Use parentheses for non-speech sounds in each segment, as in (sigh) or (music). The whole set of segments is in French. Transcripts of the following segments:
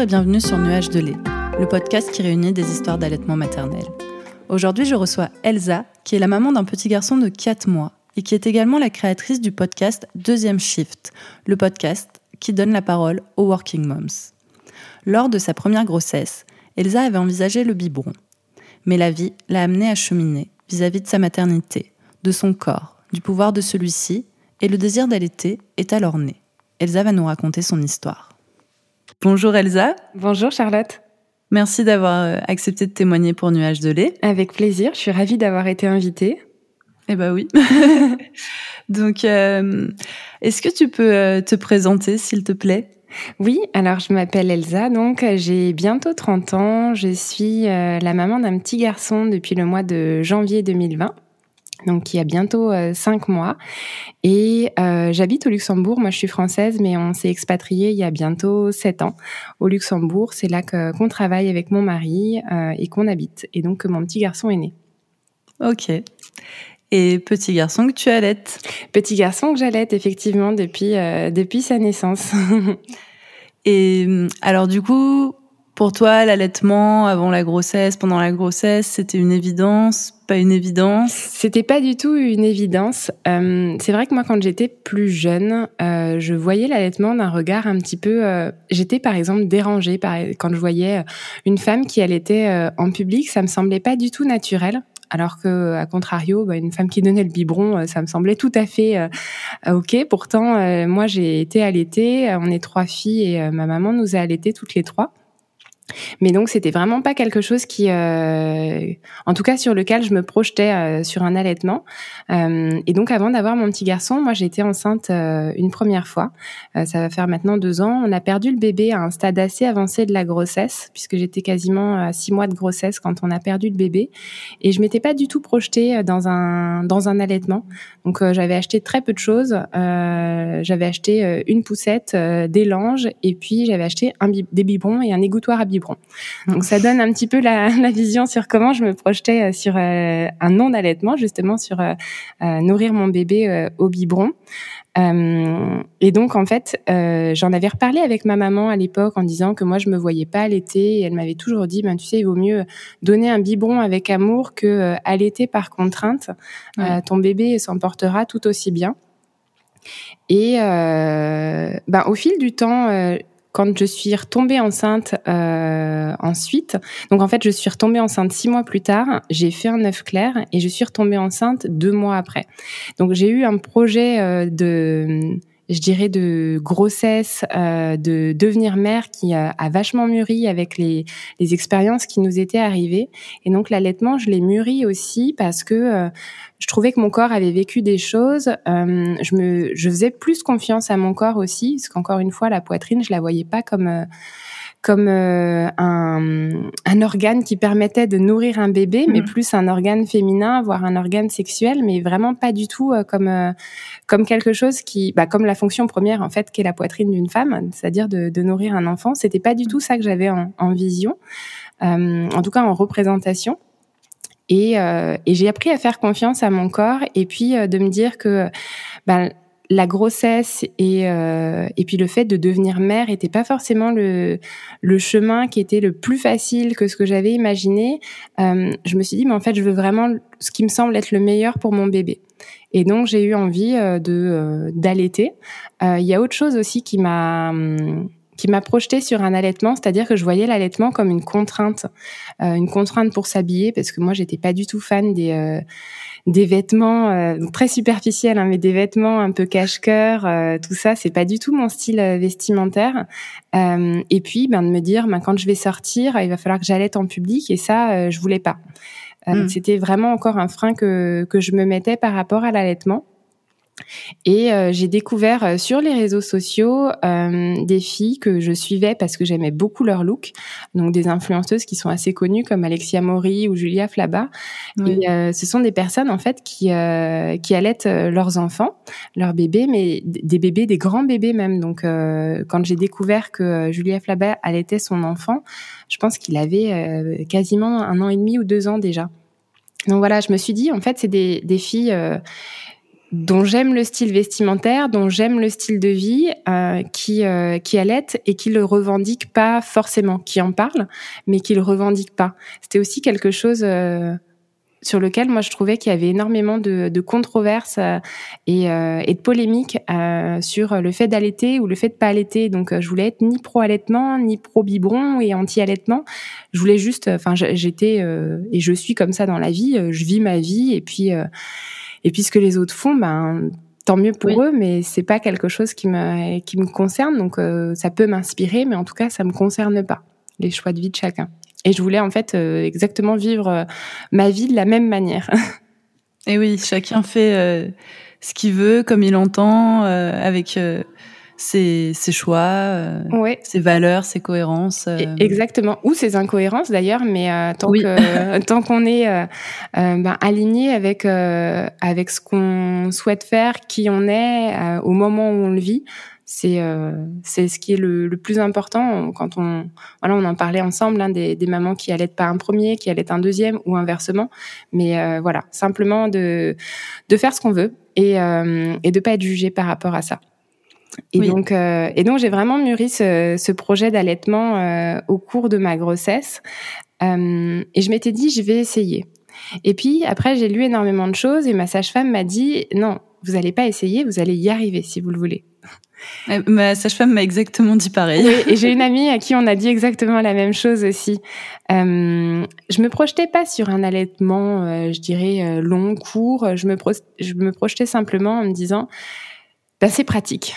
Et bienvenue sur Nuage de lait, le podcast qui réunit des histoires d'allaitement maternel. Aujourd'hui, je reçois Elsa, qui est la maman d'un petit garçon de 4 mois et qui est également la créatrice du podcast Deuxième Shift, le podcast qui donne la parole aux working moms. Lors de sa première grossesse, Elsa avait envisagé le biberon. Mais la vie l'a amenée à cheminer vis-à-vis de sa maternité, de son corps, du pouvoir de celui-ci, et le désir d'allaiter est alors né. Elsa va nous raconter son histoire. Bonjour Elsa. Bonjour Charlotte. Merci d'avoir euh, accepté de témoigner pour Nuage de lait. Avec plaisir, je suis ravie d'avoir été invitée. Eh ben oui. (laughs) Donc, euh, est-ce que tu peux euh, te présenter, s'il te plaît? Oui, alors je m'appelle Elsa, donc j'ai bientôt 30 ans. Je suis la maman d'un petit garçon depuis le mois de janvier 2020 donc il y a bientôt euh, cinq mois. Et euh, j'habite au Luxembourg. Moi, je suis française, mais on s'est expatrié il y a bientôt sept ans au Luxembourg. C'est là qu'on travaille avec mon mari euh, et qu'on habite. Et donc que mon petit garçon est né. Ok. Et petit garçon que tu allaites? Petit garçon que j'allaite effectivement depuis depuis sa naissance. (laughs) et alors du coup, pour toi, l'allaitement avant la grossesse, pendant la grossesse, c'était une évidence, pas une évidence? C'était pas du tout une évidence. Euh, c'est vrai que moi, quand j'étais plus jeune, euh, je voyais l'allaitement d'un regard un petit peu. Euh, j'étais par exemple dérangée par, quand je voyais une femme qui allaitait en public. Ça me semblait pas du tout naturel. Alors que, à contrario, bah, une femme qui donnait le biberon, ça me semblait tout à fait ok. Pourtant, moi, j'ai été allaitée. On est trois filles et ma maman nous a allaitées toutes les trois. Mais donc c'était vraiment pas quelque chose qui, euh, en tout cas sur lequel je me projetais euh, sur un allaitement. Euh, et donc avant d'avoir mon petit garçon, moi été enceinte euh, une première fois. Euh, ça va faire maintenant deux ans. On a perdu le bébé à un stade assez avancé de la grossesse, puisque j'étais quasiment à six mois de grossesse quand on a perdu le bébé. Et je m'étais pas du tout projetée dans un dans un allaitement. Donc j'avais acheté très peu de choses. j'avais acheté une poussette, des langes, et puis j'avais acheté un des biberons et un égouttoir à biberon donc ça donne un petit peu (laughs) la, vision sur comment je me projetais euh, sur euh, un non-allaitement, justement sur euh, nourrir mon bébé au biberon. et donc en fait, j'en avais reparlé avec ma maman à l'époque en disant que moi je me voyais pas allaiter et elle m'avait toujours dit ben tu sais il vaut mieux donner un biberon avec amour que allaiter par contrainte. ton bébé s'en portera tout aussi bien. Et ben au fil du temps, quand je suis retombée enceinte euh, ensuite, donc en fait je suis retombée enceinte six mois plus tard, j'ai fait un œuf clair et je suis retombée enceinte deux mois après. Donc j'ai eu un projet euh, de je dirais de grossesse, euh, de devenir mère qui a, a vachement mûri avec les, les, expériences qui nous étaient arrivées. Et donc l'allaitement, je l'ai mûri aussi parce que euh, je trouvais que mon corps avait vécu des choses. Euh, je me, je faisais plus confiance à mon corps aussi, parce qu'encore une fois, la poitrine, je la voyais pas comme euh, comme euh, un, un, organe qui permettait de nourrir un bébé, mais mm. plus un organe féminin, voire un organe sexuel, mais vraiment pas du tout euh, comme euh, comme quelque chose qui, bah, comme la fonction première en fait, qu'est la poitrine d'une femme, c'est-à-dire de, de, nourrir un enfant. C'était pas du tout ça que j'avais en, en, vision, en tout cas en représentation. Et, et j'ai appris à faire confiance à mon corps et puis de me dire que bah, la grossesse et euh, et puis le fait de devenir mère était pas forcément le le chemin qui était le plus facile que ce que j'avais imaginé. Euh, je me suis dit mais en fait je veux vraiment ce qui me semble être le meilleur pour mon bébé. Et donc j'ai eu envie euh, de d'allaiter. Il y a autre chose aussi qui m'a qui m'a projeté sur un allaitement, c'est-à-dire que je voyais l'allaitement comme une contrainte, une contrainte pour s'habiller, parce que moi j'étais pas du tout fan des des vêtements euh, très superficiels, hein, mais des vêtements un peu cache-cœur, euh, tout ça, c'est pas du tout mon style euh, vestimentaire. et puis, ben, de me dire, ben, quand je vais sortir, il va falloir que j'allaite en public, et ça, je voulais pas. Hmm. C'était vraiment encore un frein que, que je me mettais par rapport à l'allaitement. Et euh, j'ai découvert euh, sur les réseaux sociaux euh, des filles que je suivais parce que j'aimais beaucoup leur look, donc des influenceuses qui sont assez connues comme Alexia Mori ou Julia Flaba. Et ce sont des personnes en fait qui qui allaitent leurs enfants, leurs bébés, mais des bébés, des grands bébés même. Donc quand j'ai découvert que Julia Flaba allaitait son enfant, je pense qu'il avait quasiment un an et demi ou deux ans déjà. Donc voilà, je me suis dit en fait c'est des, des filles dont j'aime le style vestimentaire, dont j'aime le style de vie, euh, qui euh, qui allait et qui le revendique pas forcément, qui en parle, mais qui le revendique pas. C'était aussi quelque chose euh, sur lequel moi je trouvais qu'il y avait énormément de, de controverses euh, et, euh, et, de polémiques euh, sur le fait d'allaiter ou le fait de pas allaiter. Donc je voulais être ni pro allaitement ni pro biberon et anti allaitement. Je voulais juste, enfin j'étais et je suis comme ça dans la vie. Je vis ma vie et puis et puis ce que les autres font, ben tant mieux pour eux, mais c'est pas quelque chose qui me qui me concerne. Donc ça peut m'inspirer, mais en tout cas ça me concerne pas les choix de vie de chacun. Et je voulais en fait euh, exactement vivre euh, ma vie de la même manière. (laughs) Et oui, chacun fait euh, ce qu'il veut, comme il entend, avec ses, ses, choix, ses valeurs, ses cohérences. Exactement, ou ses incohérences d'ailleurs, mais tant que tant qu'on est ben, aligné avec avec ce qu'on souhaite faire, qui on est au moment où on le vit, c'est euh, c'est ce qui est le, le, plus important. Quand on voilà on en parlait ensemble hein, des, des, mamans qui allaitent pas un premier qui allaitent un deuxième ou inversement. Mais euh, voilà simplement de de faire ce qu'on veut et euh, et de pas être jugé par rapport à ça et donc euh, et donc j'ai vraiment mûri ce, ce projet d'allaitement euh, au cours de ma grossesse et je m'étais dit je vais essayer et puis après j'ai lu énormément de choses et ma sage-femme m'a dit non vous allez pas essayer vous allez y arriver si vous le voulez euh, ma sage-femme m'a exactement dit pareil. Oui, et j'ai une amie à qui on a dit exactement la même chose aussi. Euh, je me projetais pas sur un allaitement, euh, je dirais euh, long, court. Je me, je me projetais simplement en me disant, ben, c'est pratique.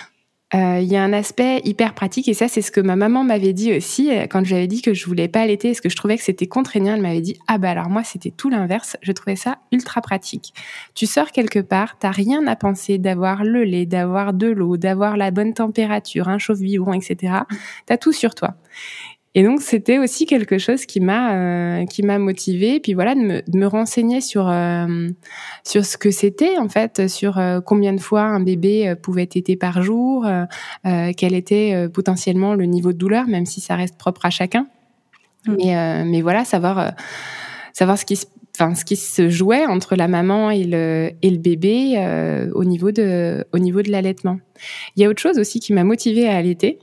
Euh, il y a un aspect hyper pratique et ça c'est ce que ma maman m'avait dit aussi euh, quand j'avais dit que je voulais pas allaiter parce que je trouvais que c'était contraignant. Elle m'avait dit ah bah alors moi c'était tout l'inverse. Je trouvais ça ultra pratique. Tu sors quelque part t'as rien à penser d'avoir le lait d'avoir de l'eau d'avoir la bonne température un chauffe biberon etc t'as tout sur toi et donc c'était aussi quelque chose qui m'a euh, qui m'a motivé puis voilà de me, de me renseigner sur euh, sur ce que c'était en fait sur euh, combien de fois un bébé pouvait téter par jour quel était potentiellement le niveau de douleur même si ça reste propre à chacun mmh. mais mais voilà savoir savoir ce qui se enfin ce qui se jouait entre la maman et le et le bébé au niveau de au niveau de l'allaitement. Il y a autre chose aussi qui m'a motivée à allaiter,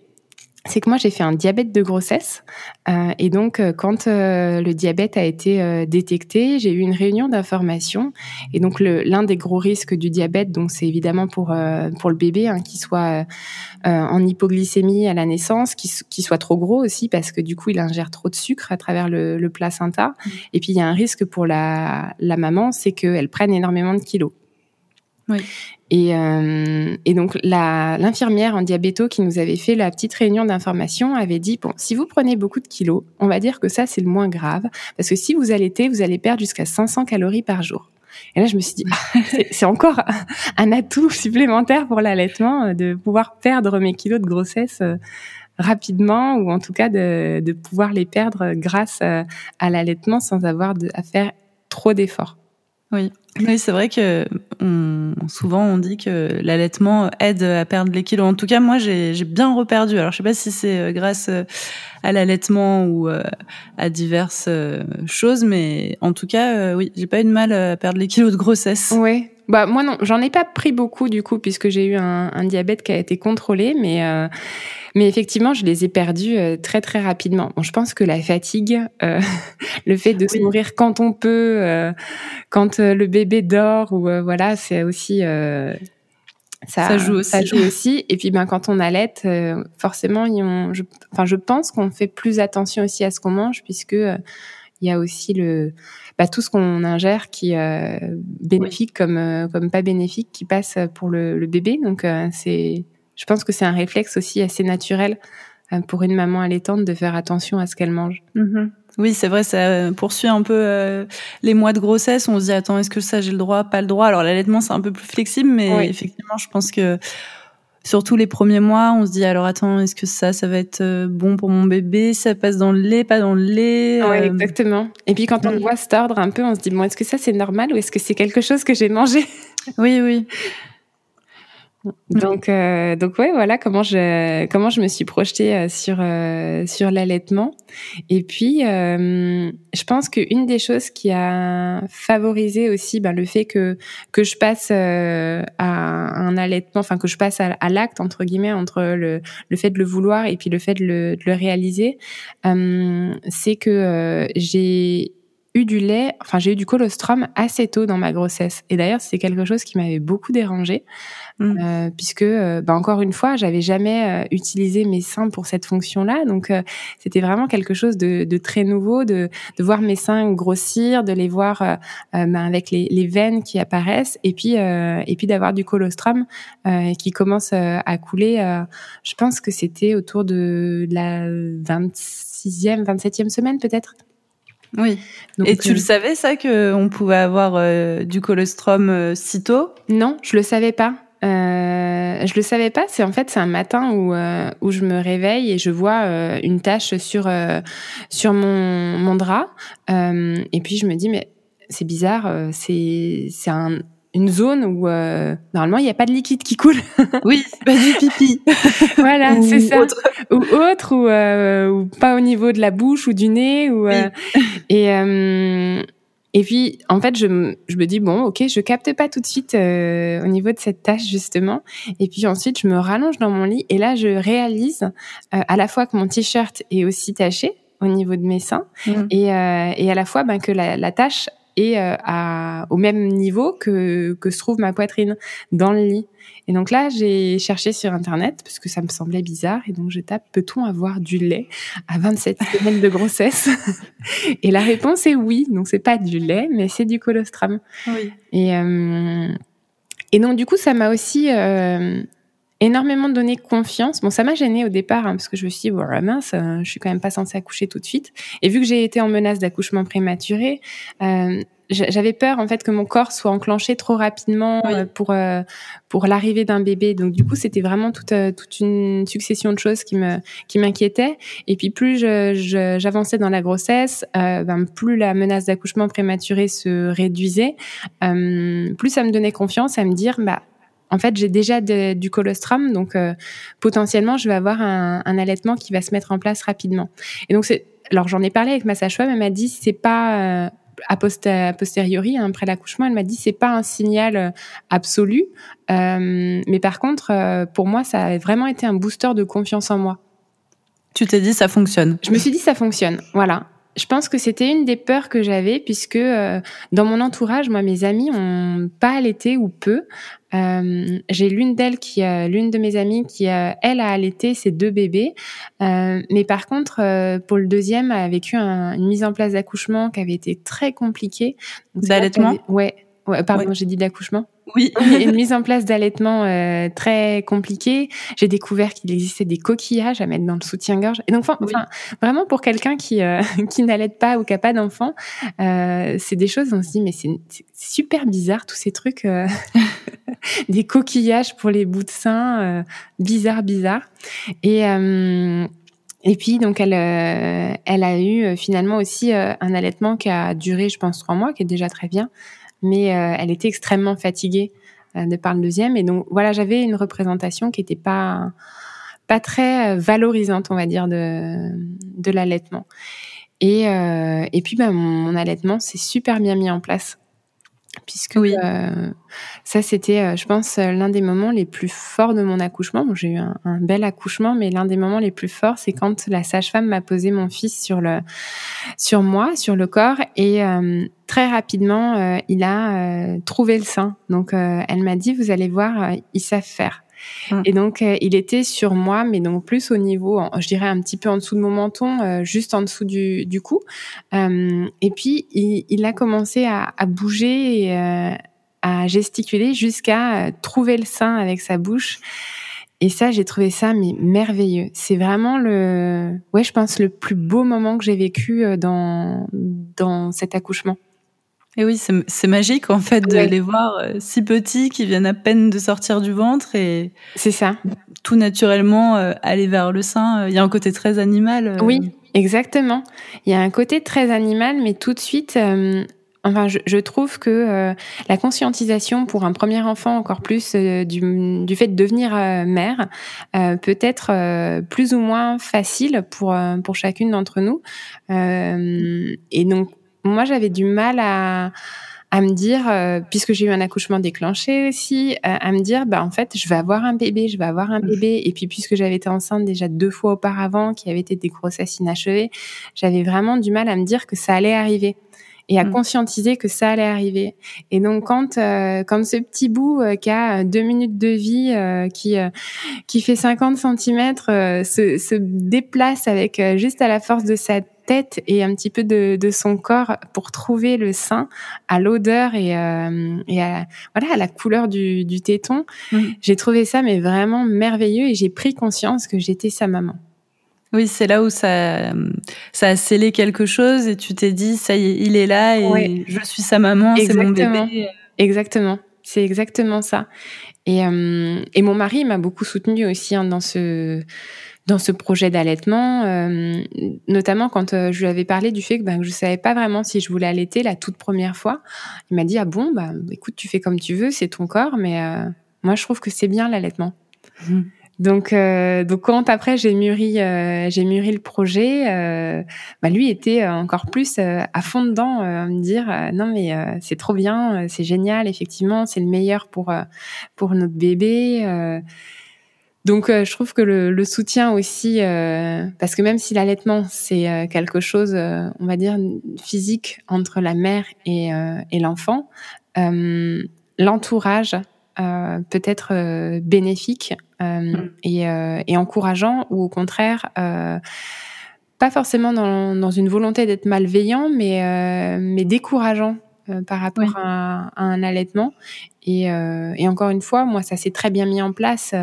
c'est que moi j'ai fait un diabète de grossesse euh, et donc euh, quand euh, le diabète a été euh, détecté, j'ai eu une réunion d'information et donc l'un des gros risques du diabète, donc c'est évidemment pour euh, pour le bébé hein, qui soit en hypoglycémie à la naissance, qui, qui, soit trop gros aussi parce que du coup il ingère trop de sucre à travers le, le placenta mmh. et puis il y a un risque pour la la maman, c'est qu'elle prenne énormément de kilos. Oui. Et, euh, et donc l'infirmière en diabéto qui nous avait fait la petite réunion d'information avait dit bon si vous prenez beaucoup de kilos, on va dire que ça c'est le moins grave parce que si vous allaitez, vous allez perdre jusqu'à 500 calories par jour. Et là je me suis dit ah, (laughs) c'est encore un atout supplémentaire pour l'allaitement euh, de pouvoir perdre mes kilos de grossesse euh, rapidement ou en tout cas de, de pouvoir les perdre grâce à, à l'allaitement sans avoir de, à faire trop d'efforts. Oui, oui c'est vrai que on, souvent on dit que l'allaitement aide à perdre les kilos. En tout cas, moi j'ai bien reperdu. Alors je sais pas si c'est euh, grâce euh, à l'allaitement ou euh, à diverses choses, mais en tout cas, oui, j'ai pas eu de mal à perdre les kilos de grossesse. Oui, bah moi non, j'en ai pas pris beaucoup du coup puisque j'ai eu un, un, diabète qui a été contrôlé, mais euh, mais effectivement je les ai perdus euh, très très rapidement. Bon, je pense que la fatigue, euh, (laughs) le fait de se nourrir quand on peut, euh, quand le bébé dort ou voilà, c'est aussi ça, ça, joue aussi. Ça joue aussi. Et puis ben quand on allait, forcément, on, je, enfin je pense qu'on fait plus attention aussi à ce qu'on mange puisque il y a aussi le bah, tout ce qu'on ingère qui euh, bénéfique comme euh, comme pas bénéfique qui passe pour le, le bébé. Donc euh, c'est, je pense que c'est un réflexe aussi assez naturel euh, pour une maman allaitante de faire attention à ce qu'elle mange. Mm-hmm. Oui, c'est vrai, ça poursuit un peu les mois de grossesse. On se dit attends, est-ce que ça j'ai le droit, pas le droit? Alors l'allaitement c'est un peu plus flexible, mais effectivement, je pense que surtout les premiers mois, on se dit alors attends, est-ce que ça, ça va être euh, bon pour mon bébé? Ça passe dans le lait, pas dans le lait Oui, euh, exactement. Et puis quand on voit se tordre un peu, on se dit bon, est-ce que ça c'est normal ou est-ce que c'est quelque chose que j'ai mangé? Oui, oui. Donc, euh, donc ouais, voilà comment je comment je me suis projetée euh, sur euh, sur l'allaitement. Et puis, euh, je pense qu'une des choses qui a favorisé aussi ben, le fait que que je passe à un allaitement, enfin que je passe à, l'acte entre guillemets entre le le fait de le vouloir et puis le fait de le, de le réaliser, c'est que j'ai eu du lait, enfin j'ai eu du colostrum assez tôt dans ma grossesse. Et d'ailleurs, c'est quelque chose qui m'avait beaucoup dérangé, mmh. euh, puisque, euh, bah, encore une fois, j'avais jamais euh, utilisé mes seins pour cette fonction-là. Donc, c'était vraiment quelque chose de, de, très nouveau, de, de voir mes seins grossir, de les voir bah, avec les, les, veines qui apparaissent, et puis, et puis d'avoir du colostrum qui commence à couler. je pense que c'était autour de la 26e, 27e semaine peut-être. Oui. et tu le euh, savais ça que on pouvait avoir euh, du colostrum euh, si tôt? Non, je le savais pas. Euh, je le savais pas. C'est en fait c'est un matin où où je me réveille et je vois une tache sur sur mon mon drap et puis je me dis mais c'est bizarre. c'est c'est un une zone où euh, normalement il n'y a pas de liquide qui coule. (laughs) oui, pas du pipi. (laughs) voilà, c'est ça. Ou autre, ou, euh, ou, pas au niveau de la bouche ou du nez. Ou, euh, (laughs) et, euh, et puis, en fait, je, je me dis, bon, ok, je capte pas tout de suite au niveau de cette tâche, justement. Et puis ensuite, je me rallonge dans mon lit et là, je réalise à la fois que mon t-shirt est aussi taché au niveau de mes seins mmh. et, et à la fois ben, que la, la tâche et euh, à, au même niveau que, que se trouve ma poitrine dans le lit. Et donc là, j'ai cherché sur Internet parce que ça me semblait bizarre. Et donc je tape, peut-on avoir du lait à 27 (laughs) semaines de grossesse? Et la réponse est oui. Donc c'est pas du lait, mais c'est du colostrum. Oui. Et, euh, et donc du coup, ça m'a aussi... Euh, énormément donné confiance. Bon, ça m'a gêné au départ hein, parce que je me suis dit, voilà, mince, euh, je suis quand même pas censée accoucher tout de suite. Et vu que j'ai été en menace d'accouchement prématuré, euh, j'avais peur en fait que mon corps soit enclenché trop rapidement euh, pour euh, pour l'arrivée d'un bébé. Donc du coup, c'était vraiment toute toute une succession de choses qui me qui m'inquiétaient. Et puis plus j'avançais dans la grossesse, ben, plus la menace d'accouchement prématuré se réduisait, plus ça me donnait confiance à me dire bah en fait, j'ai déjà du colostrum, donc euh, potentiellement, je vais avoir un, un, allaitement qui va se mettre en place rapidement. Et donc, c'est, alors j'en ai parlé avec ma sage-femme, elle m'a dit c'est pas euh, a, posteriori hein, après l'accouchement, elle m'a dit c'est pas un signal euh, absolu, mais par contre, pour moi, ça a vraiment été un booster de confiance en moi. Tu t'es dit ça fonctionne. Je me suis dit ça fonctionne, voilà je pense que c'était une des peurs que j'avais puisque euh, dans mon entourage, moi, mes amis ont pas allaité ou peu. Euh, j'ai l'une d'elles qui, a l'une de mes amies qui, elle, a allaité ses deux bébés, euh, mais par contre, pour le deuxième, a vécu une mise en place d'accouchement qui avait été très compliquée. D'allaitement. Ouais, ouais. Pardon, j'ai dit d'accouchement. Oui. une mise en place d'allaitement euh, très compliquée. J'ai découvert qu'il existait des coquillages à mettre dans le soutien-gorge. Et donc, enfin, vraiment pour quelqu'un qui euh, (laughs) qui n'allaite pas ou qui a pas d'enfant, euh, c'est des choses. On se dit mais c'est super bizarre tous ces trucs, euh, (laughs) des coquillages pour les bouts de sein, bizarre, bizarre. Et et puis donc elle, elle a eu finalement aussi un allaitement qui a duré, je pense, trois mois, qui est déjà très bien mais euh, elle était extrêmement fatiguée euh, de par le deuxième. Et donc voilà, j'avais une représentation qui n'était pas pas très euh, valorisante, on va dire, de de l'allaitement. Et et puis ben mon allaitement s'est super bien mis en place puisque oui. euh, ça c'était, euh, je pense, euh, l'un des moments les plus forts de mon accouchement. Bon, j'ai eu un, un, bel accouchement, mais l'un des moments les plus forts, c'est quand la sage-femme m'a posé mon fils sur le, sur moi, sur le corps, et euh, très rapidement, il a trouvé le sein. Donc, elle m'a dit, vous allez voir, ils savent faire. Hum. Et donc, euh, il était sur moi, mais donc plus au niveau, je dirais un petit peu en dessous de mon menton, euh, juste en dessous du, du cou. Euh, et puis, il, il, a commencé à, à bouger et à gesticuler jusqu'à trouver le sein avec sa bouche. Et ça, j'ai trouvé ça mais merveilleux. C'est vraiment le, ouais, je pense le plus beau moment que j'ai vécu dans dans cet accouchement. Et oui, c'est magique en fait de les voir euh, si petits qui viennent à peine de sortir du ventre et c'est ça. Tout naturellement euh, aller vers le sein. Il y a un côté très animal. Euh. Oui, exactement. Il y a un côté très animal, mais tout de suite, Enfin, je, je trouve que euh, la conscientisation pour un premier enfant, encore plus euh, du, du, fait de devenir euh, mère, peut être plus ou moins facile pour pour chacune d'entre nous. et donc, moi, j'avais du mal à à me dire, puisque j'ai eu un accouchement déclenché aussi, à me dire, bah en fait, je vais avoir un bébé, je vais avoir un mmh. bébé. Et puis puisque j'avais été enceinte déjà deux fois auparavant, qui avait été des grossesses inachevées, j'avais vraiment du mal à me dire que ça allait arriver et à mmh. conscientiser que ça allait arriver. Et donc quand euh, quand ce petit bout euh, qui a deux minutes de vie, euh, qui qui fait 50 cm, se, se déplace avec juste à la force de sa tête et un petit peu de, de son corps pour trouver le sein à l'odeur et, et à, voilà à la couleur du, du téton. Mmh. J'ai trouvé ça mais vraiment merveilleux et j'ai pris conscience que j'étais sa maman. Oui, c'est là où ça, ça a scellé quelque chose et tu t'es dit, ça y est, il est là et je suis sa maman, c'est mon bébé. Exactement, c'est exactement ça. Et, euh, et mon mari m'a beaucoup soutenue aussi hein, dans ce dans ce projet d'allaitement, euh, notamment quand euh, je lui avais parlé du fait que, ben, que je savais pas vraiment si je voulais allaiter la toute première fois. Il m'a dit ah bon bah écoute tu fais comme tu veux, c'est ton corps, mais moi je trouve que c'est bien l'allaitement. Mmh. Donc, euh, donc quand après j'ai mûri, euh, j'ai mûri le projet, euh, bah lui était encore plus à fond dedans, me dire non mais c'est trop bien, c'est génial, effectivement, c'est le meilleur pour pour notre bébé. Donc je trouve que le, le soutien aussi, parce que même si l'allaitement c'est quelque chose, on va dire physique entre la mère et, et l'enfant, l'entourage peut être bénéfique euh, mm. et, euh, et, encourageant ou au contraire euh, pas forcément dans, dans, une volonté d'être malveillant, mais, mais décourageant par rapport à, à, un allaitement. Et, euh, et, encore une fois, moi, ça s'est très bien mis en place,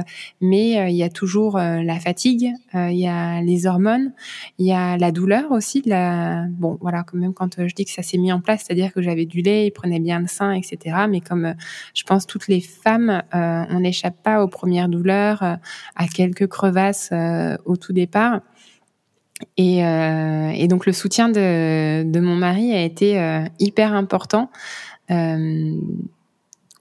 mais il y a toujours la fatigue, il y a les hormones, il y a la douleur aussi. La... Bon, voilà, quand même, quand je dis que ça s'est mis en place, c'est-à-dire que j'avais du lait, il prenait bien le sein, etc. Mais comme je pense toutes les femmes, on n'échappe pas aux premières douleurs, à quelques crevasses au tout départ. Et, euh, et, donc le soutien de, de, mon mari a été euh, hyper important, euh,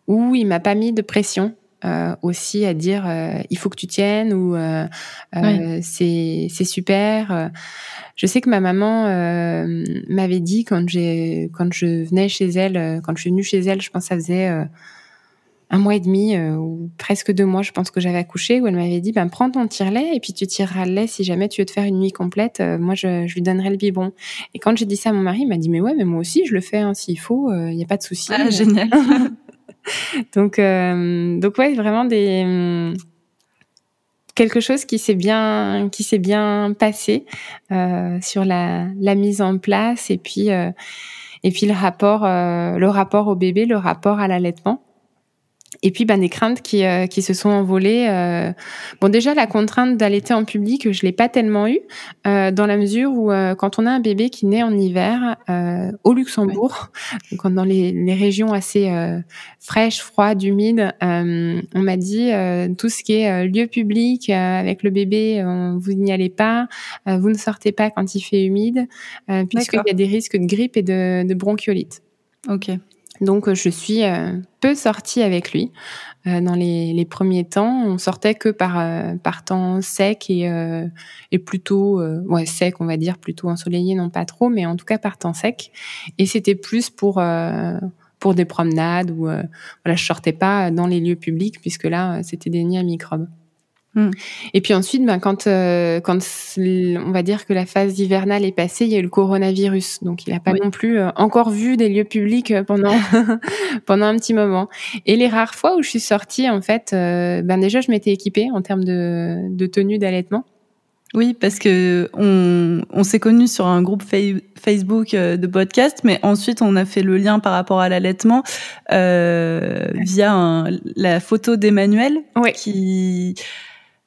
où il m'a pas mis de pression euh, aussi à dire euh, il faut que tu tiennes ou euh, c'est c'est super. Je sais que ma maman m'avait dit quand j'ai quand je venais chez elle, quand je suis venue chez elle, je pense que ça faisait un mois et demi euh, ou presque deux mois, je pense que j'avais accouché, où elle m'avait dit ben prends ton tire-lait et puis tu tireras le lait si jamais tu veux te faire une nuit complète. Euh, moi, je, je, lui donnerai le biberon. Et quand j'ai dit ça à mon mari, il m'a dit mais ouais, mais moi aussi je le fais hein, s'il faut, il euh, n'y a pas de souci. Ah, génial. (laughs) donc donc ouais, vraiment des quelque chose qui s'est bien qui s'est bien passé sur la, la mise en place et puis et puis le rapport le rapport au bébé, le rapport à l'allaitement. Et puis, ben, des craintes qui, euh, qui se sont envolées. Euh. Bon, déjà, la contrainte d'allaiter en public, je l'ai pas tellement eu, euh, dans la mesure où quand on a un bébé qui naît en hiver au Luxembourg, donc dans les, les régions assez fraîches, froides, humides, on m'a dit tout ce qui est lieu public avec le bébé, vous n'y allez pas, vous ne sortez pas quand il fait humide, puisqu'il y a des risques de grippe et de, de bronchiolite. Ok. Donc je suis euh, peu sortie avec lui euh, dans les, les, premiers temps. On sortait que par, euh, par temps sec et, et plutôt ouais sec, on va dire, plutôt ensoleillé, non pas trop, mais en tout cas par temps sec. Et c'était plus pour pour des promenades ou voilà, je sortais pas dans les lieux publics puisque là c'était des nids à microbes. Mm. Et puis ensuite, ben, quand, euh, quand on va dire que la phase hivernale est passée, il y a eu le coronavirus. Donc, il n'a pas non plus euh, encore vu des lieux publics euh, pendant, (laughs) pendant un petit moment. Et les rares fois où je suis sortie, en fait, ben déjà, je m'étais équipée en termes de, de tenue d'allaitement. Oui, parce que on, on s'est connus sur un groupe Facebook de podcast, mais ensuite on a fait le lien par rapport à l'allaitement euh, via la photo d'Emmanuel qui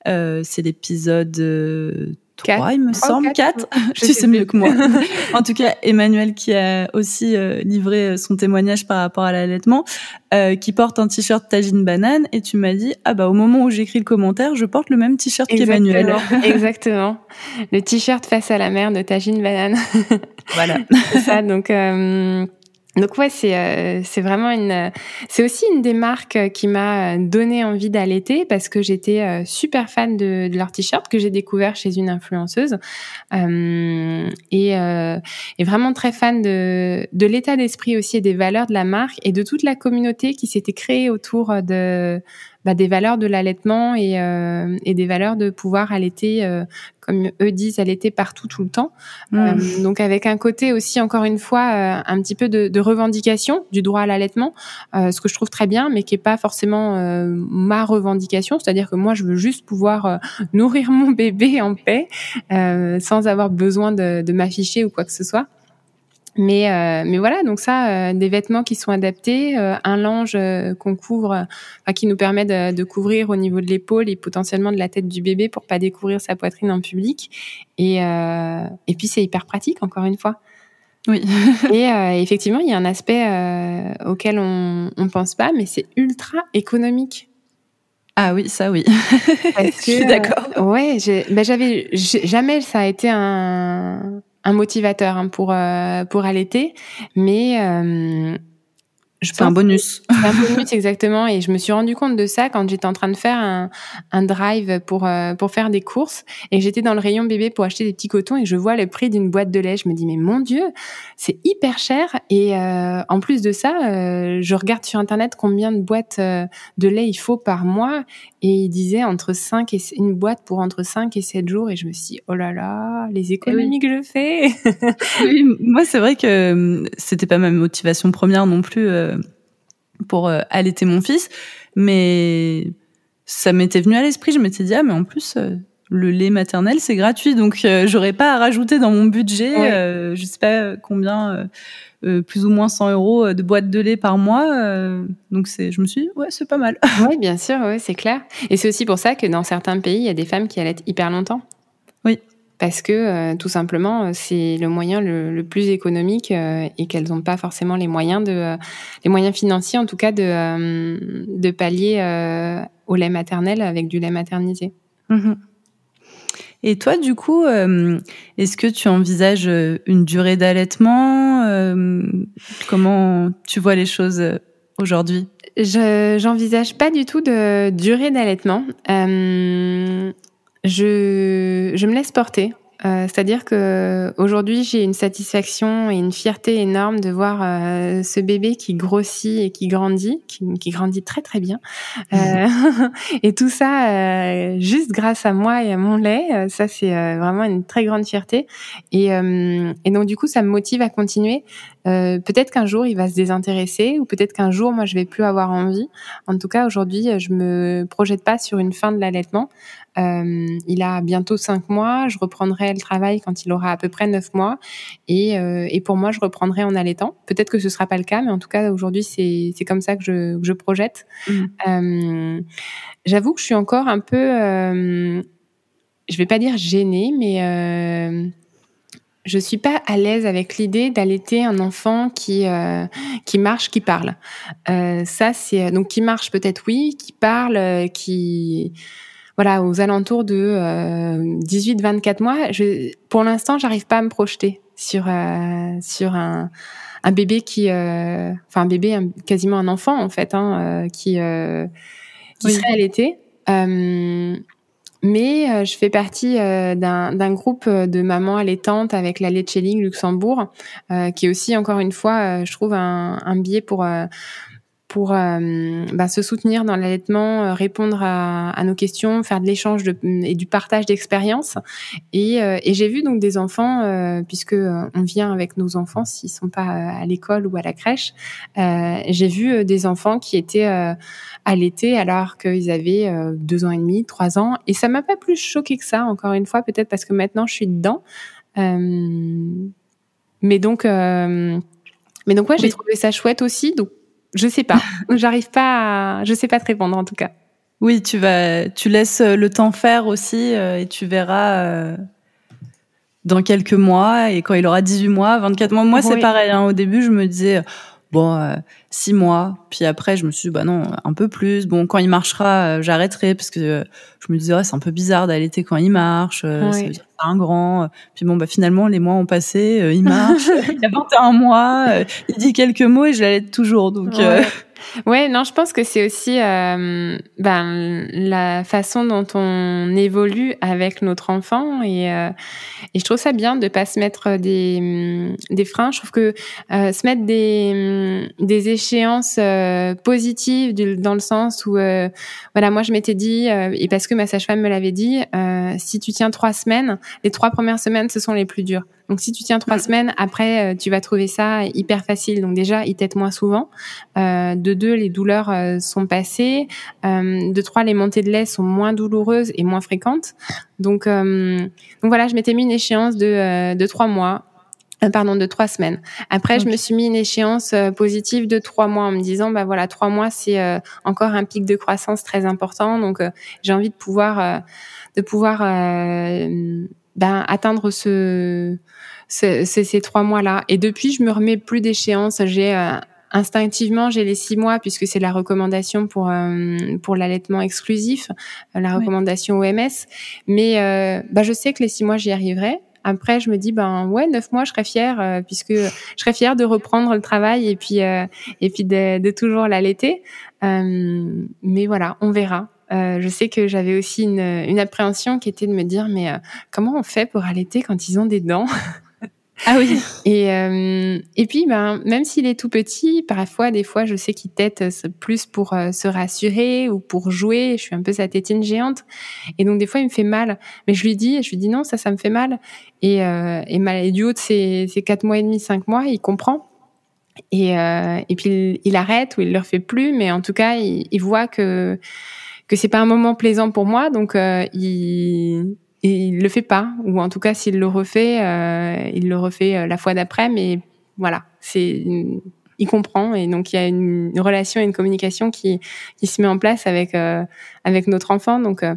euh, c'est l'épisode 3, euh, il me semble, 4. (laughs) tu sais mieux que moi. (laughs) en tout cas, Emmanuel qui a aussi euh, livré son témoignage par rapport à l'allaitement, qui porte un t-shirt tagine banane, et tu m'as dit, ah bah au moment où j'écris le commentaire, je porte le même t-shirt qu'Emmanuel. Exactement. (laughs) Le t-shirt face à la mer de tagine banane. voilà. ça, donc... Donc ouais, c'est euh, c'est vraiment une c'est aussi une des marques qui m'a donné envie d'allaiter parce que j'étais euh, super fan de, de leur t-shirt que j'ai découvert chez une influenceuse. Euh, et, euh, et vraiment très fan de de l'état d'esprit aussi et des valeurs de la marque et de toute la communauté qui s'était créée autour de bah, des valeurs de l'allaitement et, euh, et des valeurs de pouvoir allaiter, euh, comme eux disent, allaiter partout tout le temps. Mmh. Euh, donc avec un côté aussi, encore une fois, euh, un petit peu de, de, revendication du droit à l'allaitement, euh, ce que je trouve très bien, mais qui est pas forcément ma revendication. C'est-à-dire que moi, je veux juste pouvoir (laughs) nourrir mon bébé en paix, sans avoir besoin de, de m'afficher ou quoi que ce soit. Mais, euh, mais voilà, donc ça, euh, des vêtements qui sont adaptés, euh, un linge qu'on couvre, qui nous permet de, de, couvrir au niveau de l'épaule et potentiellement de la tête du bébé pour pas découvrir sa poitrine en public. Et, et puis c'est hyper pratique, encore une fois. Oui. (laughs) et effectivement, il y a un aspect auquel on ne pense pas, mais c'est ultra économique. Ah oui, ça oui. (laughs) Je suis d'accord. ouais, ben j'avais jamais ça a été un un motivateur hein, pour euh, pour allaiter, mais euh, c'est un bonus. C'est un bonus (laughs) exactement, et je me suis rendu compte de ça quand j'étais en train de faire un, un drive pour euh, pour faire des courses. Et j'étais dans le rayon bébé pour acheter des petits cotons et je vois le prix d'une boîte de lait. Je me dis mais mon dieu, c'est hyper cher. Et euh, en plus de ça, euh, je regarde sur internet combien de boîtes de lait il faut par mois et il disait entre 5 et une boîte pour entre 5 et 7 jours et je me suis dit, oh là là, les économies que je fais. (laughs) oui, moi c'est vrai que c'était pas ma motivation première non plus pour euh, allaiter mon fils. Mais ça m'était venu à l'esprit. Je m'étais dit, ah, mais en plus, euh, le lait maternel, c'est gratuit. Donc, euh, j'aurais pas à rajouter dans mon budget, je sais pas combien, plus ou moins 100 euros de boîte de lait par mois. donc, c'est, je me suis dit, ouais, c'est pas mal. (laughs) oui, bien sûr, ouais, c'est clair. Et c'est aussi pour ça que dans certains pays, il y a des femmes qui allaitent hyper longtemps. Oui parce que euh, tout simplement euh, c'est le moyen le, plus économique euh, et qu'elles n'ont pas forcément les moyens de les moyens financiers en tout cas de de pallier au lait maternel avec du lait maternisé. Mhm. Et toi, du coup, est-ce que tu envisages une durée d'allaitement Comment tu vois les choses aujourd'hui? Je j'envisage pas du tout de durée d'allaitement. Je me laisse porter. Euh, C'est-à-dire que aujourd'hui j'ai une satisfaction et une fierté énorme de voir euh, ce bébé qui grossit et qui grandit, qui, qui grandit très très bien, euh, (laughs) et tout ça euh, juste grâce à moi et à mon lait. Ça c'est euh, vraiment une très grande fierté. Et, et donc du coup ça me motive à continuer. peut-être qu'un jour il va se désintéresser ou peut-être qu'un jour moi je vais plus avoir envie. En tout cas aujourd'hui je me projette pas sur une fin de l'allaitement. Euh, il a bientôt cinq mois. Je reprendrai le travail quand il aura à peu près neuf mois. Et, euh, et pour moi, je reprendrai en allaitant. Peut-être que ce sera pas le cas, mais en tout cas, aujourd'hui, c'est, comme ça que je, que je projette. Mmh. Euh, j'avoue que je suis encore un peu, je vais pas dire gênée, mais je suis pas à l'aise avec l'idée d'allaiter un enfant qui euh, qui marche, qui parle. Euh, ça c'est donc qui marche peut-être oui, qui parle, qui voilà, aux alentours de euh, 18-24 mois, je, pour l'instant, j'arrive pas à me projeter sur euh, sur un, un bébé qui, euh, enfin un bébé, quasiment un enfant en fait, hein, euh, qui euh, qui serait allaité. mais je fais partie d'un groupe de mamans allaitantes avec la Leche League Luxembourg, qui est aussi encore une fois, je trouve un, un biais pour pour euh, bah, se soutenir dans l'allaitement, euh, répondre à, à, nos questions, faire de l'échange et du partage d'expériences. Et, euh, et j'ai vu donc des enfants, puisque on vient avec nos enfants s'ils sont pas à l'école ou à la crèche, j'ai vu des enfants qui étaient allaités alors qu'ils avaient deux ans et demi, trois ans, et ça m'a pas plus choqué que ça. Encore une fois, peut-être parce que maintenant je suis dedans. mais donc, mais donc ouais, j'ai trouvé ça chouette aussi. Donc je sais pas. (laughs) J'arrive pas à... Je sais pas te répondre en tout cas. Oui, tu vas, tu laisses euh, le temps faire aussi euh, et tu verras euh, dans quelques mois et quand il aura 18 mois, 24 mois. Moi, c'est pareil. Hein. Au début, je me disais, bon six mois. Puis après, je me suis dit, bah non, un peu plus. Bon, quand il marchera, j'arrêterai parce que je me disais, ouais, c'est un peu bizarre d'allaiter quand il marche. c'est un grand. Puis bon, bah finalement, les mois ont passé, il (laughs) marche, il a 21 mois, il dit quelques mots et je l'allaite toujours. Donc Ouais, non, je pense que c'est aussi euh, ben, la façon dont on évolue avec notre enfant et, euh, et je trouve ça bien de pas se mettre des, des freins. Je trouve que euh, se mettre des, des échéances euh, positives dans le sens où, euh, voilà, moi je m'étais dit, et parce que ma sage-femme me l'avait dit, si tu tiens trois semaines, les trois premières semaines, ce sont les plus dures. Donc si tu tiens trois mm. semaines, après tu vas trouver ça hyper facile. Donc déjà, il t'aide moins souvent. Euh, de deux, les douleurs euh, sont passées. Euh, de trois, les montées de lait sont moins douloureuses et moins fréquentes. Donc, euh, donc voilà, je m'étais mis une échéance de, de trois mois. pardon, de trois semaines. Après, je me suis mis une échéance positive de trois mois en me disant, bah voilà, trois mois, c'est encore un pic de croissance très important. Donc, j'ai envie de pouvoir, de pouvoir ben, atteindre ce, ce, ces trois mois-là. Et depuis, je me remets plus d'échéance. J'ai Instinctivement, j'ai les six mois puisque c'est la recommandation pour euh, pour l'allaitement exclusif, euh, la recommandation OMS. Mais euh, bah, je sais que les six mois, j'y arriverai. Après, je me dis ben ouais, neuf mois, je serais fière puisque je serais fière de reprendre le travail et puis et puis de, de toujours l'allaiter. mais voilà, on verra. Je sais que j'avais aussi une, une appréhension qui était de me dire mais comment on fait pour allaiter quand ils ont des dents? (laughs) Ah oui. Et, euh, et puis, ben, même s'il est tout petit, parfois, des fois, je sais qu'il tête plus pour euh, se rassurer ou pour jouer. Je suis un peu sa tétine géante. Et donc, des fois, il me fait mal. Mais je lui dis, je lui dis non, ça, ça me fait mal. Et, euh, et, mal, et du haut de ses, quatre mois et demi, cinq mois, il comprend. Et, euh, et puis, il, arrête ou il le refait plus. Mais en tout cas, il, il voit que, que c'est pas un moment plaisant pour moi. Donc, euh, il, il le fait pas, ou en tout cas s'il le refait, euh, il le refait euh, la fois d'après, mais voilà, c'est il comprend et donc il y a une, relation et une communication qui qui se met en place avec euh, avec notre enfant. Donc euh,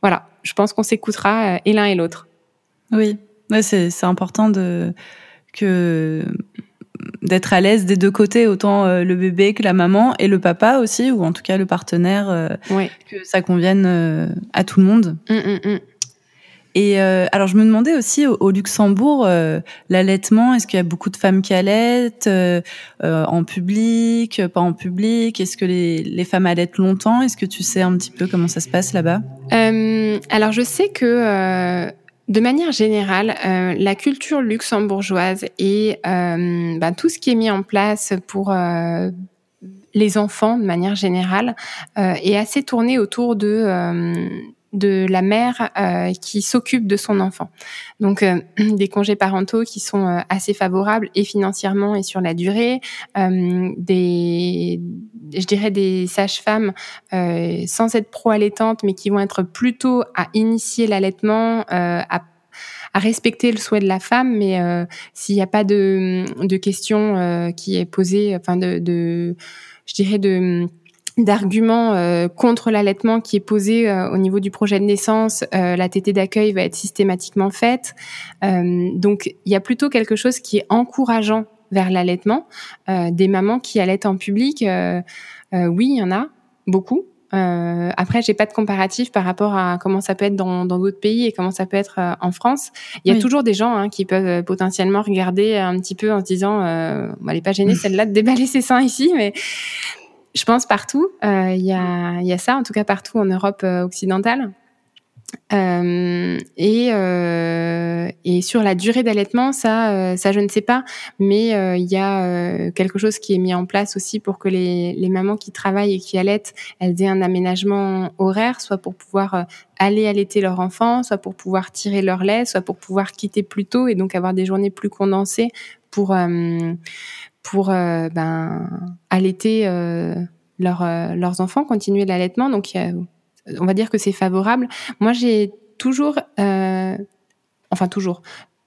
voilà, je pense qu'on s'écoutera et l'un et l'autre. Oui, ouais, c'est c'est important de que d'être à l'aise des deux côtés, autant le bébé que la maman et le papa aussi, ou en tout cas le partenaire, que ça convienne à tout le monde. Hum, hum, hum. Et euh, alors, je me demandais aussi au, Luxembourg, euh, l'allaitement, est-ce qu'il y a beaucoup de femmes qui allaitent euh, en public, pas en public? Est-ce que les, les, femmes allaitent longtemps? Est-ce que tu sais un petit peu comment ça se passe là-bas? Alors, je sais que de manière générale, la culture luxembourgeoise et bah, tout ce qui est mis en place pour les enfants de manière générale est assez tourné autour de de la mère euh, qui s'occupe de son enfant. Donc euh, (clears throat) des congés parentaux qui sont euh, assez favorables et financièrement et sur la durée, des je dirais des sages-femmes sans être pro-allaitantes mais qui vont être plutôt à initier l'allaitement à à respecter le souhait de la femme, mais s'il n'y a pas de, de question qui est posée, enfin de, de je dirais de d'arguments euh, contre l'allaitement qui est posé euh, au niveau du projet de naissance, euh, la tétée d'accueil va être systématiquement faite. donc il y a plutôt quelque chose qui est encourageant vers l'allaitement. des mamans qui allaitent en public, oui, il y en a beaucoup. Euh, après, j'ai pas de comparatif par rapport à comment ça peut être dans d'autres pays et comment ça peut être en France. Il y a toujours des gens hein, qui peuvent potentiellement regarder un petit peu en se disant, euh, elle est pas gênée (laughs) celle-là de déballer ses seins ici, mais je pense partout. Euh, il y, a, y, a, ça, en tout cas partout en Europe euh, occidentale. Euh, et, euh, et sur la durée d'allaitement, ça, euh, ça je ne sais pas, mais il y a quelque chose qui est mis en place aussi pour que les, les mamans qui travaillent et qui allaitent, elles aient un aménagement horaire, soit pour pouvoir aller allaiter leur enfant, soit pour pouvoir tirer leur lait, soit pour pouvoir quitter plus tôt et donc avoir des journées plus condensées pour pour euh, ben, allaiter euh, leur, euh, leurs enfants, continuer l'allaitement. Donc, on va dire que c'est favorable. Moi, j'ai toujours, enfin toujours,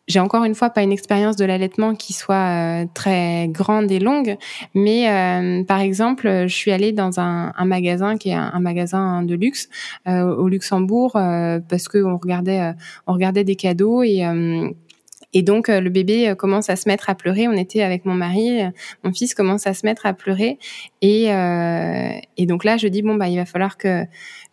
j'ai encore une fois pas une expérience de l'allaitement qui soit très grande et longue, mais par exemple, je suis allée dans un, un magasin qui est un, magasin de luxe au Luxembourg parce que on regardait, on regardait des cadeaux et Et donc le bébé commence à se mettre à pleurer. On était avec mon mari, mon fils commence à se mettre à pleurer, et, et donc là je dis bon bah il va falloir que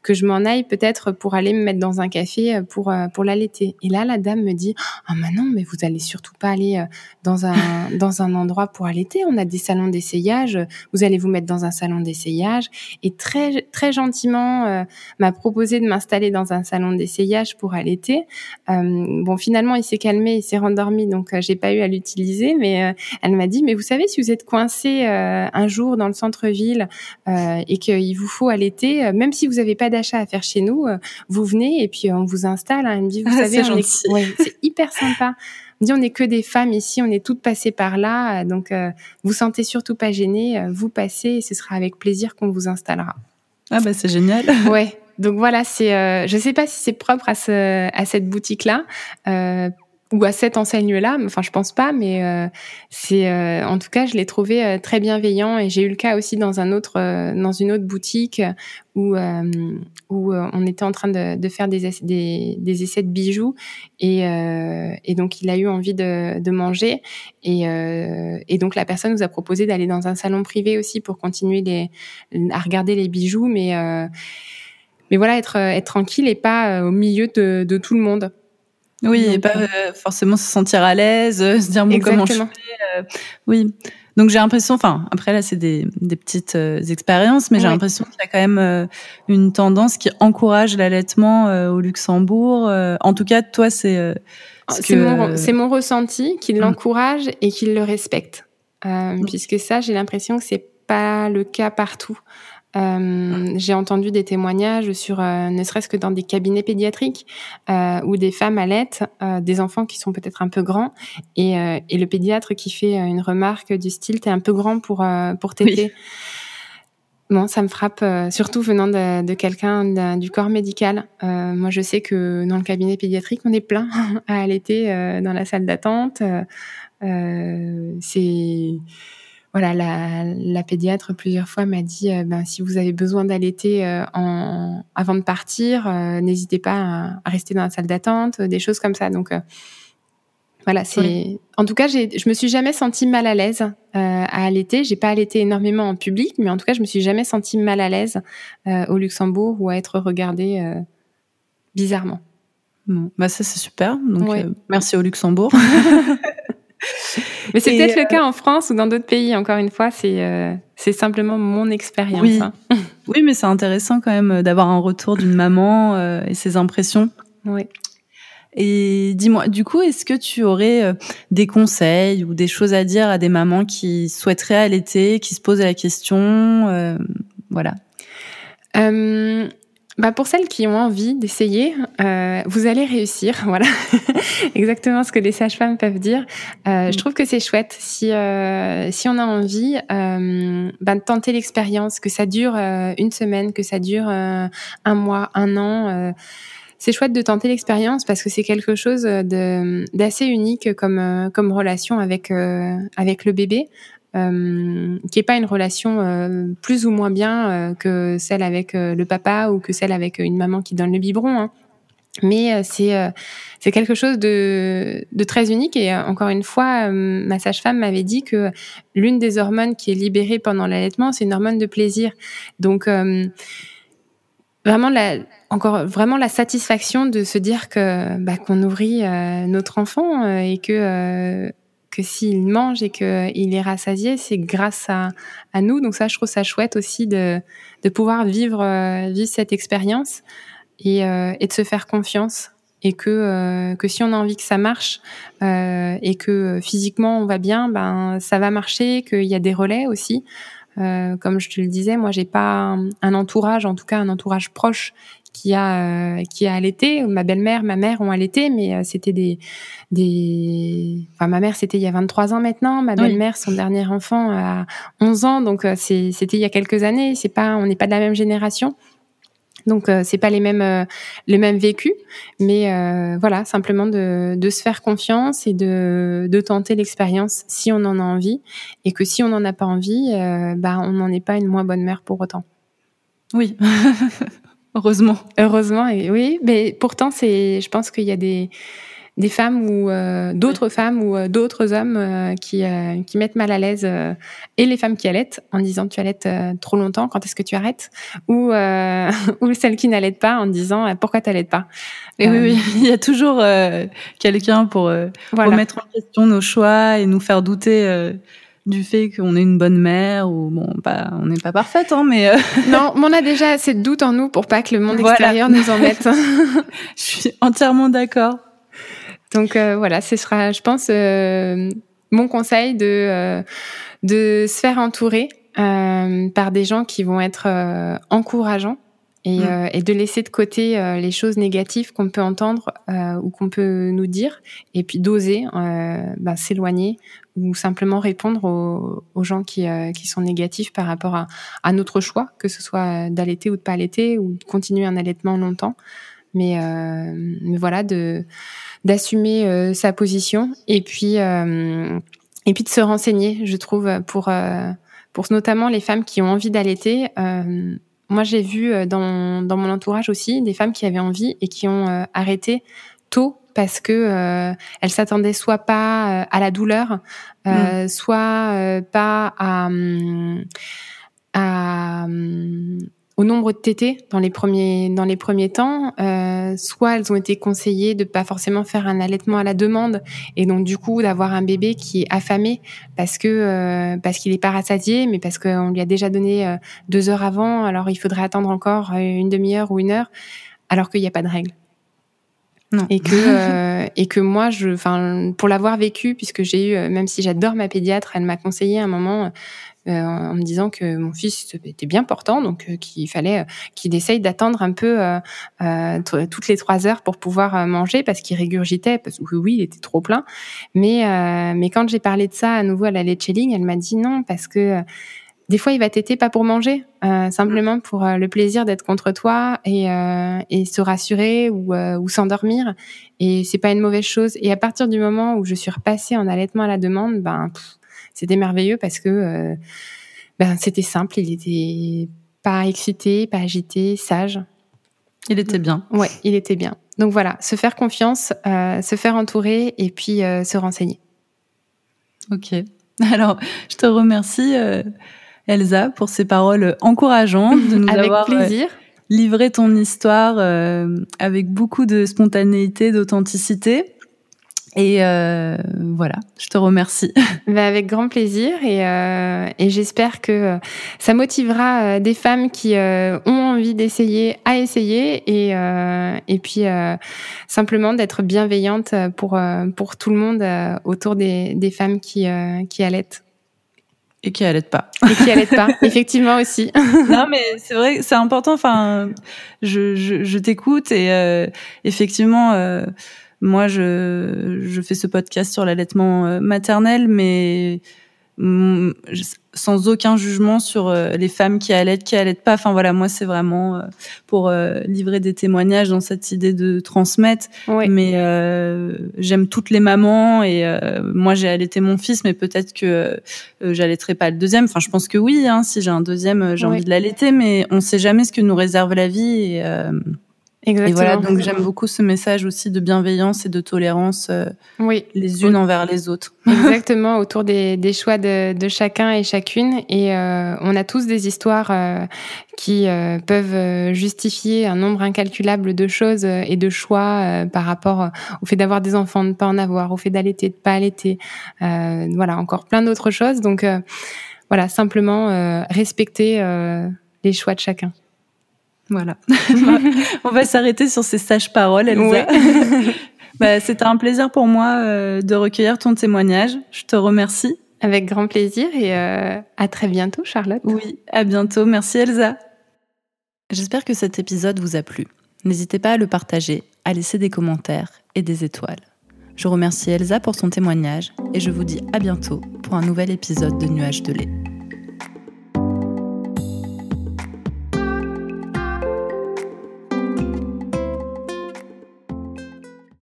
que je m'en aille peut-être pour aller me mettre dans un café euh, pour euh, pour l'allaiter. Et là, la dame me dit ah oh, non, mais vous allez surtout pas aller euh, dans un (laughs) dans un endroit pour allaiter. On a des salons d'essayage. Vous allez vous mettre dans un salon d'essayage. Et très très gentiment m'a proposé de m'installer dans un salon d'essayage pour allaiter. bon, finalement, il s'est calmé, il s'est rendormi, donc j'ai pas eu à l'utiliser. Mais elle m'a dit mais vous savez si vous êtes coincé un jour dans le centre-ville et qu'il vous faut allaiter, même si vous n'avez pas d'achat à faire chez nous, euh, vous venez et puis euh, on vous installe. Hein. Elle me dit, vous ah, savez, c'est hyper sympa. Elle me dit, on n'est que des femmes ici, on est toutes passées par là, euh, donc vous sentez surtout pas gênées, vous passez et ce sera avec plaisir qu'on vous installera. Ah bah c'est génial. (laughs) Ouais. Donc voilà, c'est, je sais pas si c'est propre à ce, à cette boutique là ou à cette enseigne-là. Enfin, je pense pas, mais euh, c'est euh, en tout cas, je l'ai trouvé euh, très bienveillant et j'ai eu le cas aussi dans un autre, dans une autre boutique où où on était en train de, de faire des, des, des, essais de bijoux et, et donc il a eu envie de, de manger et, et donc la personne nous a proposé d'aller dans un salon privé aussi pour continuer les, à regarder les bijoux, mais mais voilà, être être tranquille et pas au milieu de, de tout le monde. Oui, et pas euh, forcément se sentir à l'aise, euh, se dire bon, comment je fais. Euh, oui. Donc j'ai l'impression, enfin après là c'est des, des petites expériences, mais j'ai l'impression qu'il y a quand même une tendance qui encourage l'allaitement au Luxembourg. en tout cas, toi c'est ah, c'est mon, mon, ressenti qu'il mm. l'encourage et qu'il le respecte, mm. puisque ça j'ai l'impression que c'est pas le cas partout. Euh, j'ai entendu des témoignages sur, euh, ne serait-ce que dans des cabinets pédiatriques, euh, où des femmes allaitent des enfants qui sont peut-être un peu grands, et, et, le pédiatre qui fait une remarque du style "t'es un peu grand pour pour t'aider". Bon, ça me frappe, surtout venant de, de quelqu'un du corps médical. moi, je sais que dans le cabinet pédiatrique, on est plein (laughs) à allaiter dans la salle d'attente. c'est voilà, la, la, pédiatre plusieurs fois m'a dit euh, ben, si vous avez besoin d'allaiter euh, en, avant de partir, euh, n'hésitez pas à, rester dans la salle d'attente, des choses comme ça. Donc voilà, c'est. En tout cas, je me suis jamais sentie mal à l'aise à allaiter. J'ai pas allaité énormément en public, mais en tout cas, je me suis jamais sentie mal à l'aise au Luxembourg ou à être regardée bizarrement. Bon, bah ça c'est super. Donc merci au Luxembourg. (laughs) Mais c'est peut-être le cas euh, en France ou dans d'autres pays. Encore une fois, c'est euh, c'est simplement mon expérience. Oui. Hein. (laughs) oui, mais c'est intéressant quand même d'avoir un retour d'une maman euh, et ses impressions. Oui. Et dis-moi, du coup, est-ce que tu aurais des conseils ou des choses à dire à des mamans qui souhaiteraient allaiter, qui se posent la question, voilà. Bah pour celles qui ont envie d'essayer, euh, vous allez réussir. (laughs) Voilà, exactement ce que les sages-femmes peuvent dire. Euh, je mm. trouve que c'est chouette si euh, si on a envie euh, bah, de tenter l'expérience, que ça dure euh, une semaine, que ça dure euh, un mois, un an. c'est chouette de tenter l'expérience parce que c'est quelque chose de d'assez unique comme comme relation avec avec le bébé euh, qui est pas une relation euh, plus ou moins bien euh, que celle avec le papa ou que celle avec une maman qui donne le biberon. Hein. Mais c'est c'est quelque chose de, de très unique et encore une fois, ma sage-femme m'avait dit que l'une des hormones qui est libérée pendant l'allaitement, c'est une hormone de plaisir. Donc vraiment la encore vraiment la satisfaction de se dire que bah, qu'on nourrit notre enfant et que que s'il mange et qu'il est rassasié, c'est grâce à, à, nous. Donc ça, je trouve ça chouette aussi de, de pouvoir vivre, euh, vivre cette expérience et, euh, et, de se faire confiance. Et que, euh, que si on a envie que ça marche et que physiquement on va bien, ben ça va marcher, qu'il y a des relais aussi. comme je te le disais, moi j'ai pas un entourage, en tout cas un entourage proche qui a euh, qui a allaité. Ma belle-mère, ma mère ont allaité, mais euh, c'était des des. Enfin, ma mère c'était il y a 23 ans maintenant. Ma belle-mère, son dernier enfant a 11 ans, donc euh, c'était il y a quelques années. C'est pas, on n'est pas de la même génération. Donc c'est pas les mêmes les mêmes vécus, mais voilà simplement de, de se faire confiance et de, de tenter l'expérience si on en a envie et que si on n'en a pas envie, bah on n'en est pas une moins bonne mère pour autant. Oui. (laughs) Heureusement. Heureusement, et oui, mais pourtant, c'est, je pense qu'il y a des, des femmes ou euh, d'autres femmes ou euh, d'autres hommes euh, qui, qui mettent mal à l'aise et les femmes qui allaitent en disant tu allaites trop longtemps, quand est-ce que tu arrêtes? Ou, (laughs) ou celles qui n'allaitent pas en disant pourquoi tu n'allaites pas? Et oui, oui, (laughs) il y a toujours quelqu'un pour remettre en question nos choix et nous faire douter du fait qu'on est une bonne mère ou bon pas on n'est pas parfaite hein mais (laughs) non mais on a déjà assez de doutes en nous pour pas que le monde extérieur nous en mette (laughs) (laughs) je suis entièrement d'accord. Donc euh, voilà, ce sera, je pense, euh, mon conseil de euh, de se faire entourer par des gens qui vont être encourageants et, mm. et, de laisser de côté les choses négatives qu'on peut entendre ou qu'on peut nous dire, et puis d'oser ben, s'éloigner ou simplement répondre aux, gens qui, qui sont négatifs par rapport à, à notre choix, que ce soit d'allaiter ou de pas allaiter ou de continuer un allaitement longtemps. Mais, mais voilà, de d'assumer euh, sa position et puis euh, et puis de se renseigner, je trouve, pour euh, pour notamment les femmes qui ont envie d'allaiter. moi, j'ai vu dans dans mon entourage aussi des femmes qui avaient envie et qui ont arrêté tôt parce que elles s'attendaient soit pas à la douleur, mmh. soit pas à, à au nombre de tétés dans les premiers dans les premiers temps, euh, soit elles ont été conseillées de pas forcément faire un allaitement à la demande et donc du coup d'avoir un bébé qui est affamé parce que euh, parce qu'il est pas rassasié, mais parce qu'on lui a déjà donné euh, deux heures avant, alors il faudrait attendre encore une demi-heure ou une heure, alors qu'il n'y a pas de règle. Non. Et que (laughs) et que moi je, enfin pour l'avoir vécu puisque j'ai eu, même si j'adore ma pédiatre, elle m'a conseillé un moment euh, en me disant que mon fils était bien portant, donc euh, qu'il fallait euh, qu'il essaye d'attendre un peu toutes les trois heures pour pouvoir manger parce qu'il régurgitait, parce que oui, il était trop plein. Mais mais quand j'ai parlé de ça à nouveau à la Lechelling, elle m'a dit non parce que des fois, il va t'aider pas pour manger, euh, simplement pour le plaisir d'être contre toi et, euh, et se rassurer ou, ou s'endormir. Et c'est pas une mauvaise chose. Et à partir du moment où je suis repassée en allaitement à la demande, ben c'était merveilleux parce que euh, ben, c'était simple, il était pas excité, pas agité, sage. Il était bien. Ouais, il était bien. Donc voilà, se faire confiance, euh, se faire entourer et puis euh, se renseigner. Ok. (laughs) Alors, je te remercie, Elsa, pour ces paroles encourageantes, de nous avec avoir plaisir. livré ton histoire avec beaucoup de spontanéité, d'authenticité. Et euh, voilà, je te remercie. (laughs) Bah avec grand plaisir et, euh, et j'espère que euh, ça motivera euh, des femmes qui euh, ont envie d'essayer à essayer et, et puis simplement d'être bienveillante pour, pour tout le monde autour des, des femmes qui, qui allaitent. Et qui allaitent pas. Et qui allaitent pas, (laughs) effectivement aussi. non, mais c'est vrai, c'est important. Enfin, je, je, je t'écoute et effectivement moi, je, je fais ce podcast sur l'allaitement euh, maternel, mais mm, sans aucun jugement sur euh, les femmes qui allaitent, qui allaitent pas. Enfin voilà, moi c'est vraiment euh, pour livrer des témoignages dans cette idée de transmettre. Mais j'aime toutes les mamans et moi j'ai allaité mon fils, mais peut-être que j'allaiterai pas le deuxième. Enfin je pense que oui, hein, si j'ai un deuxième, j'ai envie de l'allaiter, mais on sait jamais ce que nous réserve la vie. Et, Exactement. Et voilà, donc j'aime beaucoup ce message aussi de bienveillance et de tolérance euh, oui. les unes envers les autres. (laughs) Exactement, autour des, des choix de, de, chacun et chacune. Et euh, on a tous des histoires euh, qui euh, peuvent justifier un nombre incalculable de choses et de choix par rapport au fait d'avoir des enfants, de ne pas en avoir, au fait d'allaiter, de pas allaiter. voilà, encore plein d'autres choses. Donc voilà, simplement respecter les choix de chacun. Voilà. (laughs) On va s'arrêter sur ces sages paroles, Elsa. (laughs) bah, C'était un plaisir pour moi euh, de recueillir ton témoignage. Je te remercie. Avec grand plaisir et euh, à très bientôt, Charlotte. Oui, à bientôt. Merci, Elsa. J'espère que cet épisode vous a plu. N'hésitez pas à le partager, à laisser des commentaires et des étoiles. Je remercie Elsa pour son témoignage et je vous dis à bientôt pour un nouvel épisode de Nuages de lait.